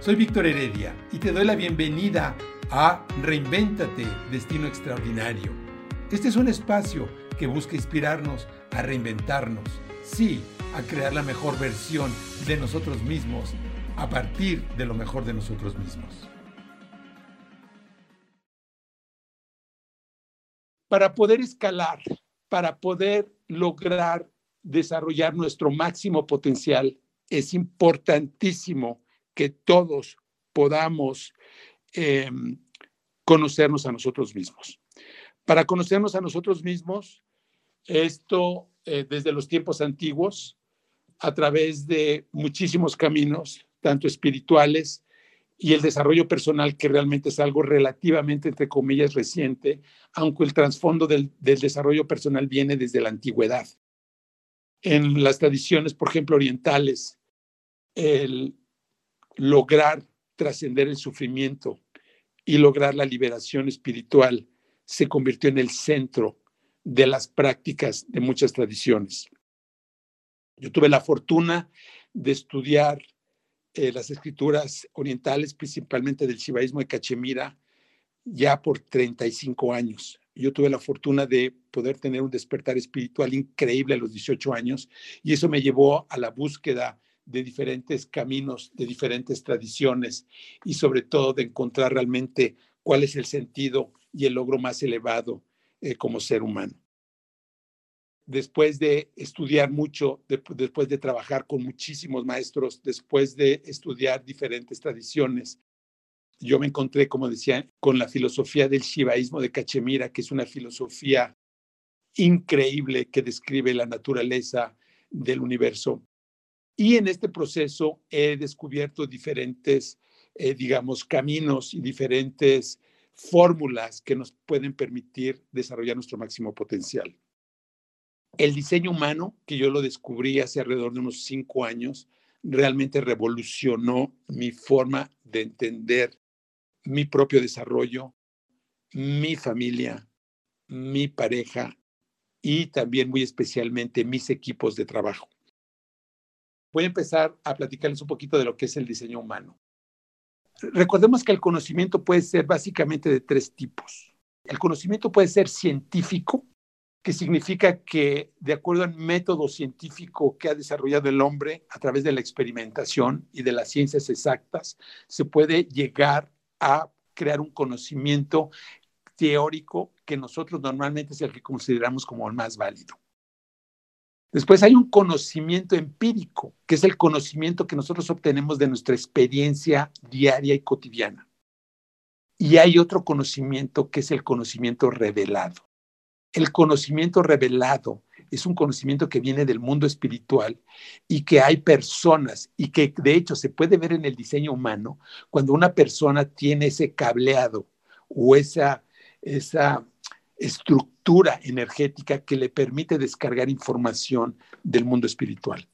Soy Víctor Heredia y te doy la bienvenida a Reinvéntate, Destino Extraordinario. Este es un espacio que busca inspirarnos a reinventarnos, sí, a crear la mejor versión de nosotros mismos a partir de lo mejor de nosotros mismos. Para poder escalar, para poder lograr desarrollar nuestro máximo potencial, es importantísimo que todos podamos em, conocernos a nosotros mismos. Para conocernos a nosotros mismos, esto eh, desde los tiempos antiguos, a través de muchísimos caminos, tanto espirituales y el desarrollo personal, que realmente es algo relativamente, entre comillas, reciente, aunque el trasfondo del, del desarrollo personal viene desde la antigüedad. En las tradiciones, por ejemplo, orientales, el lograr trascender el sufrimiento y lograr la liberación espiritual se convirtió en el centro de las prácticas de muchas tradiciones. Yo tuve la fortuna de estudiar eh, las escrituras orientales, principalmente del shivaísmo de Cachemira, ya por 35 años. Yo tuve la fortuna de poder tener un despertar espiritual increíble a los 18 años y eso me llevó a la búsqueda de diferentes caminos, de diferentes tradiciones y sobre todo de encontrar realmente cuál es el sentido y el logro más elevado eh, como ser humano. Después de estudiar mucho, después de trabajar con muchísimos maestros, después de estudiar diferentes tradiciones, yo me encontré, como decía, con la filosofía del shivaísmo de Cachemira, que es una filosofía increíble que describe la naturaleza del universo y en este proceso he descubierto diferentes, eh, digamos, caminos y diferentes fórmulas que nos pueden permitir desarrollar nuestro máximo potencial. El diseño humano, que yo lo descubrí hace alrededor de unos cinco años, realmente revolucionó mi forma de entender mi propio desarrollo, mi familia, mi pareja y también muy especialmente mis equipos de trabajo voy a empezar a platicarles un poquito de lo que es el diseño humano. Recordemos que el conocimiento puede ser básicamente de tres tipos. El conocimiento puede ser científico, que significa que de acuerdo al método científico que ha desarrollado el hombre a través de la experimentación y de las ciencias exactas, se puede llegar a crear un conocimiento teórico que nosotros normalmente es el que consideramos como el más válido. Después hay un conocimiento empírico, que es el conocimiento que nosotros obtenemos de nuestra experiencia diaria y cotidiana. Y hay otro conocimiento que es el conocimiento revelado. El conocimiento revelado es un conocimiento que viene del mundo espiritual y que hay personas y que de hecho se puede ver en el diseño humano cuando una persona tiene ese cableado o esa, esa estructura energética que le permite descargar información del mundo espiritual.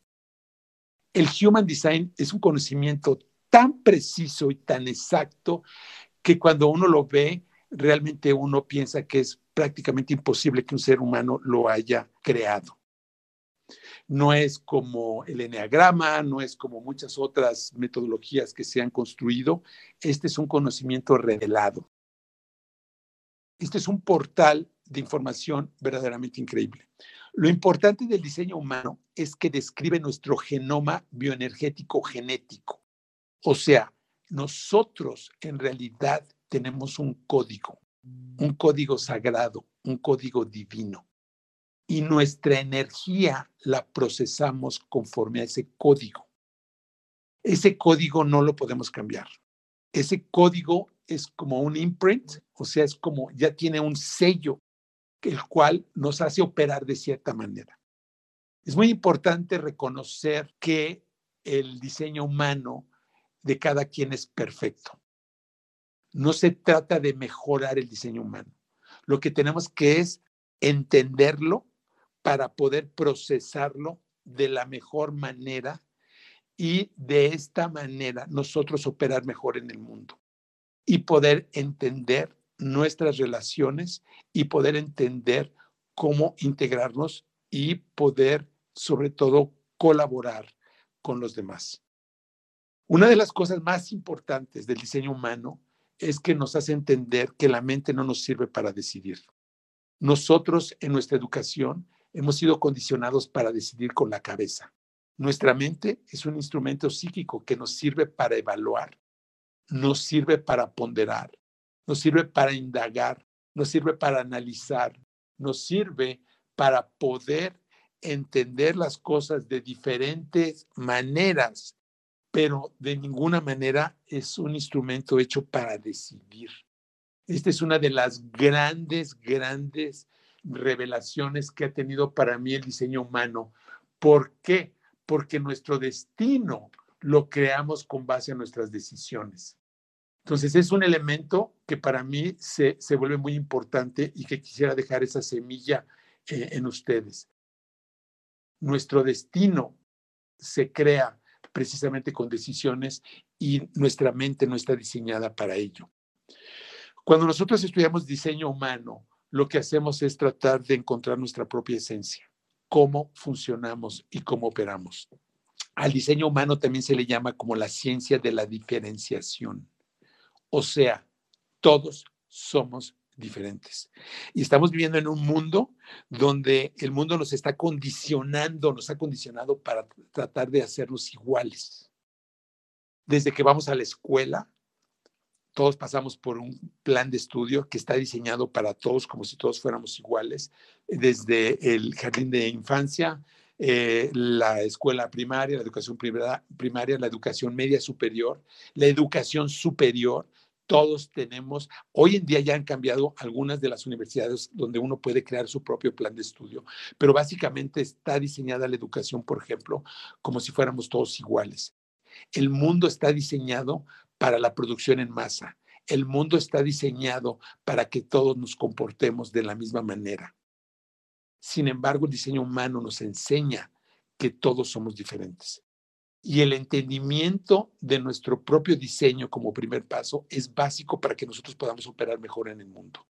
El Human Design es un conocimiento tan preciso y tan exacto que cuando uno lo ve, realmente uno piensa que es prácticamente imposible que un ser humano lo haya creado. No es como el eneagrama, no es como muchas otras metodologías que se han construido. Este es un conocimiento revelado. Este es un portal de información verdaderamente increíble. Lo importante del diseño humano es que describe nuestro genoma bioenergético genético. O sea, nosotros en realidad tenemos un código, un código sagrado, un código divino. Y nuestra energía la procesamos conforme a ese código. Ese código no lo podemos cambiar. Ese código es como un imprint, o sea, es como ya tiene un sello, el cual nos hace operar de cierta manera. Es muy importante reconocer que el diseño humano de cada quien es perfecto. No se trata de mejorar el diseño humano. Lo que tenemos que es entenderlo para poder procesarlo de la mejor manera y de esta manera nosotros operar mejor en el mundo y poder entender nuestras relaciones y poder entender cómo integrarnos y poder, sobre todo, colaborar con los demás. Una de las cosas más importantes del diseño humano es que nos hace entender que la mente no nos sirve para decidir. Nosotros en nuestra educación hemos sido condicionados para decidir con la cabeza. Nuestra mente es un instrumento psíquico que nos sirve para evaluar, nos sirve para ponderar, nos sirve para indagar, nos sirve para analizar, nos sirve para poder entender las cosas de diferentes maneras, pero de ninguna manera es un instrumento hecho para decidir. Esta es una de las grandes, grandes revelaciones que ha tenido para mí el diseño humano. ¿Por qué? Porque nuestro destino lo creamos con base a nuestras decisiones. Entonces es un elemento que para mí se, vuelve muy importante y que quisiera dejar esa semilla eh, en ustedes. Nuestro destino se crea precisamente con decisiones y nuestra mente no está diseñada para ello. Cuando nosotros estudiamos diseño humano, lo que hacemos es tratar de encontrar nuestra propia esencia, cómo funcionamos y cómo operamos. Al diseño humano también se le llama como la ciencia de la diferenciación. O sea, todos somos diferentes. Y estamos viviendo en un mundo donde el mundo nos está condicionando, nos ha condicionado para tratar de hacernos iguales. Desde que vamos a la escuela, todos pasamos por un plan de estudio que está diseñado para todos, como si todos fuéramos iguales, desde el jardín de infancia, eh, la escuela primaria, la educación primaria, la educación media superior, la educación superior. Todos tenemos, hoy en día ya han cambiado algunas de las universidades donde uno puede crear su propio plan de estudio, pero básicamente está diseñada la educación, por ejemplo, como si fuéramos todos iguales. El mundo está diseñado para la producción en masa. El mundo está diseñado para que todos nos comportemos de la misma manera. Sin embargo, el diseño humano nos enseña que todos somos diferentes. Y el entendimiento de nuestro propio diseño como primer paso es básico para que nosotros podamos operar mejor en el mundo.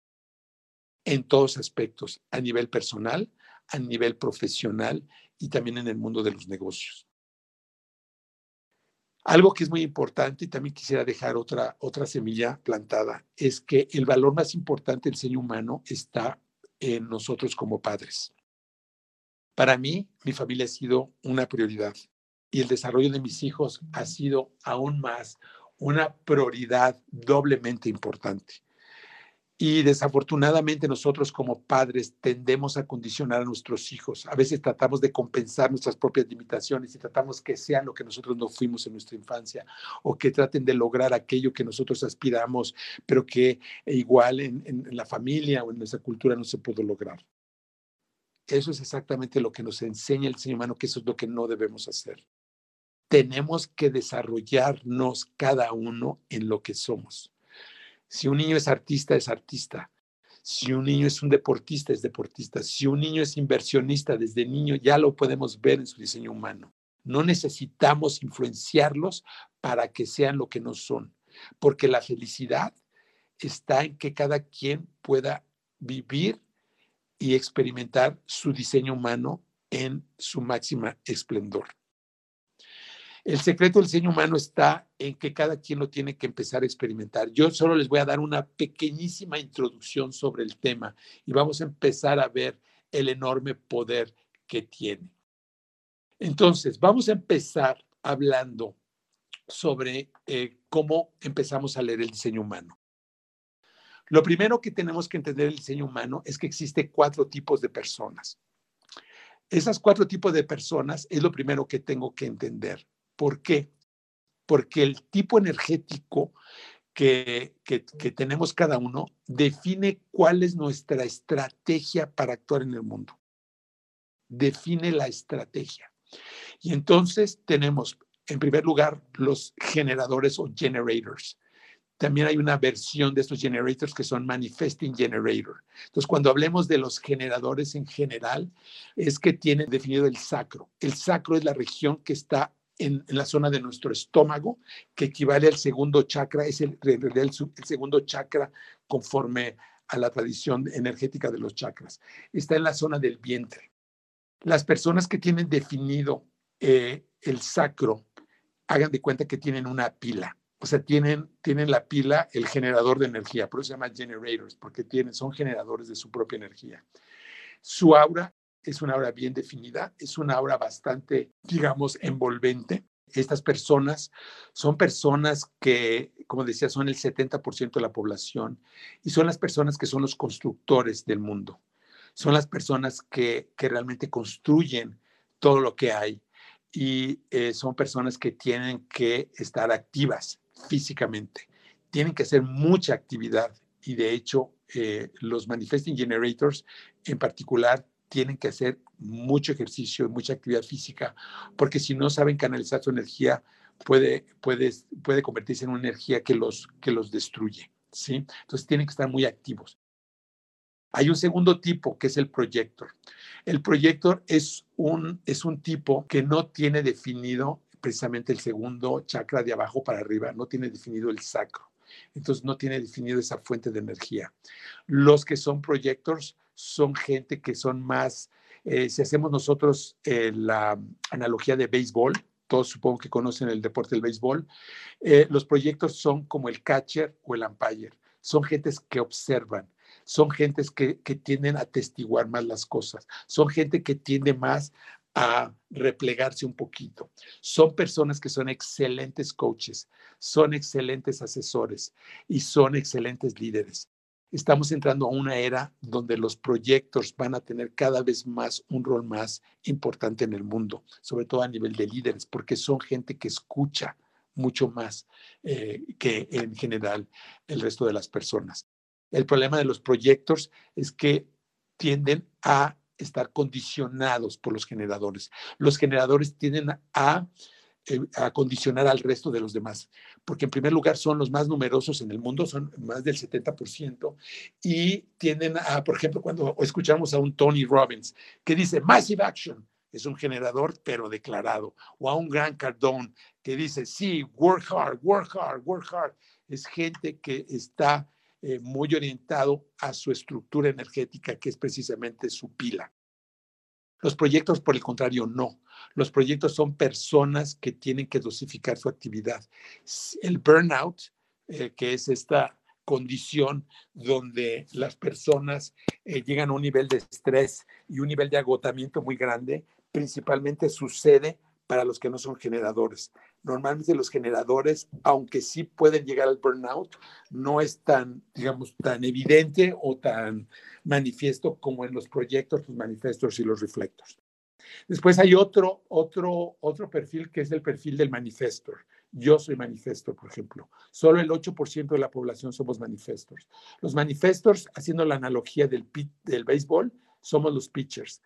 En todos aspectos, a nivel personal, a nivel profesional y también en el mundo de los negocios. Algo que es muy importante y también quisiera dejar otra, otra semilla plantada es que el valor más importante del ser humano está en nosotros como padres. Para mí, mi familia ha sido una prioridad y el desarrollo de mis hijos ha sido aún más una prioridad doblemente importante. Y desafortunadamente nosotros como padres tendemos a condicionar a nuestros hijos. A veces tratamos de compensar nuestras propias limitaciones y tratamos que sean lo que nosotros no fuimos en nuestra infancia o que traten de lograr aquello que nosotros aspiramos, pero que igual en, la familia o en nuestra cultura no se pudo lograr. Eso es exactamente lo que nos enseña el ser humano, que eso es lo que no debemos hacer. Tenemos que desarrollarnos cada uno en lo que somos si un niño es artista, es artista. Si un niño es un deportista, es deportista. Si un niño es inversionista desde niño, ya lo podemos ver en su diseño humano. No necesitamos influenciarlos para que sean lo que no son, porque la felicidad está en que cada quien pueda vivir y experimentar su diseño humano en su máxima esplendor. El secreto del diseño humano está en que cada quien lo tiene que empezar a experimentar. Yo solo les voy a dar una pequeñísima introducción sobre el tema y vamos a empezar a ver el enorme poder que tiene. Entonces, vamos a empezar hablando sobre eh, cómo empezamos a leer el diseño humano. Lo primero que tenemos que entender del diseño humano es que existe cuatro tipos de personas. Esas cuatro tipos de personas es lo primero que tengo que entender. ¿Por qué? Porque el tipo energético que, que, tenemos cada uno define cuál es nuestra estrategia para actuar en el mundo. Define la estrategia. Y entonces tenemos, en primer lugar, los generadores o generators. También hay una versión de estos generators que son manifesting generator. Entonces, cuando hablemos de los generadores en general, es que tienen definido el sacro. El sacro es la región que está en, la zona de nuestro estómago, que equivale al segundo chakra, es el, segundo chakra conforme a la tradición energética de los chakras. Está en la zona del vientre. Las personas que tienen definido eh, el sacro hagan de cuenta que tienen una pila. O sea, tienen, tienen la pila, el generador de energía, por eso se llama generators, porque tienen, son generadores de su propia energía. Su aura es una aura bien definida, es una aura bastante, digamos, envolvente. Estas personas son personas que, como decía, son el 70% de la población y son las personas que son los constructores del mundo. Son las personas que, que realmente construyen todo lo que hay y eh, son personas que tienen que estar activas físicamente, tienen que hacer mucha actividad y de hecho eh, los manifesting generators en particular tienen que hacer mucho ejercicio y mucha actividad física, porque si no saben canalizar su energía, puede, puede, puede convertirse en una energía que los, que los destruye. ¿sí? Entonces tienen que estar muy activos. Hay un segundo tipo que es el proyector. El proyector es un, es un tipo que no tiene definido precisamente el segundo chakra de abajo para arriba, no tiene definido el sacro. Entonces no tiene definido esa fuente de energía. Los que son proyectors son gente que son más, eh, si hacemos nosotros eh, la analogía de béisbol, todos supongo que conocen el deporte del béisbol, eh, los proyectos son como el catcher o el umpire, son gentes que observan, son gentes que, que tienden a testiguar más las cosas, son gente que tiende más a replegarse un poquito. Son personas que son excelentes coaches, son excelentes asesores y son excelentes líderes estamos entrando a una era donde los proyectos van a tener cada vez más un rol más importante en el mundo, sobre todo a nivel de líderes, porque son gente que escucha mucho más eh, que en general el resto de las personas. El problema de los proyectos es que tienden a estar condicionados por los generadores. Los generadores tienden a eh, condicionar al resto de los demás, porque en primer lugar son los más numerosos en el mundo, son más del 70%, y tienden a, por ejemplo, cuando escuchamos a un Tony Robbins que dice Massive Action, es un generador, pero declarado, o a un Gran Cardone que dice, sí, work hard, work hard, work hard, es gente que está eh, muy orientado a su estructura energética, que es precisamente su pila. Los proyectos, por el contrario, no. Los proyectos son personas que tienen que dosificar su actividad. El burnout, eh, que es esta condición donde las personas eh, llegan a un nivel de estrés y un nivel de agotamiento muy grande, principalmente sucede para los que no son generadores. Normalmente los generadores, aunque sí pueden llegar al burnout, no es tan, digamos, tan evidente o tan manifiesto como en los proyectos, los manifestos y los reflectors. Después hay otro, otro, otro perfil que es el perfil del manifestor. Yo soy manifestor, por ejemplo. Solo el 8% de la población somos manifestors. Los manifestors, haciendo la analogía del, del béisbol, somos los pitchers.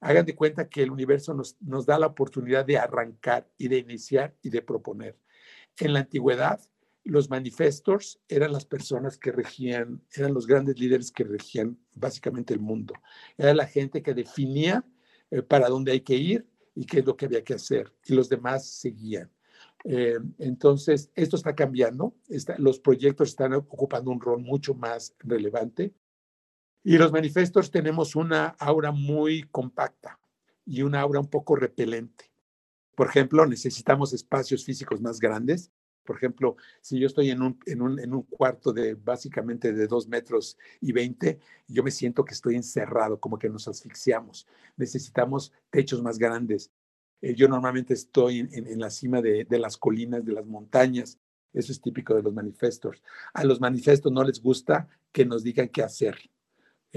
Hagan de cuenta que el universo nos, nos da la oportunidad de arrancar y de iniciar y de proponer. En la antigüedad, los manifestors eran las personas que regían, eran los grandes líderes que regían básicamente el mundo. Era la gente que definía eh, para dónde hay que ir y qué es lo que había que hacer. Y los demás seguían. Eh, entonces, esto está cambiando. los proyectos están ocupando un rol mucho más relevante. Y los manifestos tenemos una aura muy compacta y una aura un poco repelente. Por ejemplo, necesitamos espacios físicos más grandes por ejemplo, si yo estoy en un, en un, en un cuarto de básicamente de dos metros y veinte, yo me siento que estoy encerrado, como que nos asfixiamos. Necesitamos techos más grandes. Eh, yo normalmente estoy en, en la cima de, de, las colinas, de las montañas. Eso es típico de los manifestos. A los manifestos no les gusta que nos digan qué hacer.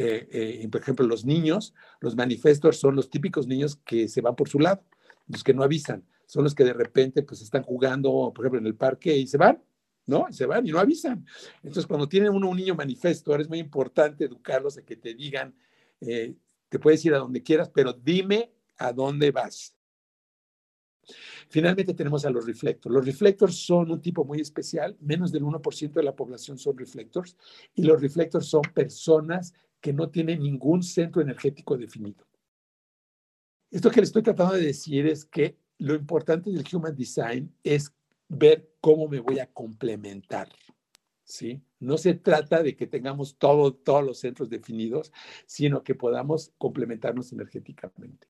Eh, eh, por ejemplo, los niños, los manifestos son los típicos niños que se van por su lado, los que no avisan son los que de repente pues están jugando, por ejemplo, en el parque y se van, ¿no? Se van y no avisan. Entonces, cuando tienen uno un niño manifesto, es muy importante educarlos a que te digan, eh, te puedes ir a donde quieras, pero dime a dónde vas. Finalmente tenemos a los reflectores. Los reflectores son un tipo muy especial, menos del 1% de la población son reflectores, y los reflectores son personas que no tienen ningún centro energético definido. Esto que les estoy tratando de decir es que lo importante del Human Design es ver cómo me voy a complementar. ¿sí? No se trata de que tengamos todo, todos los centros definidos, sino que podamos complementarnos energéticamente.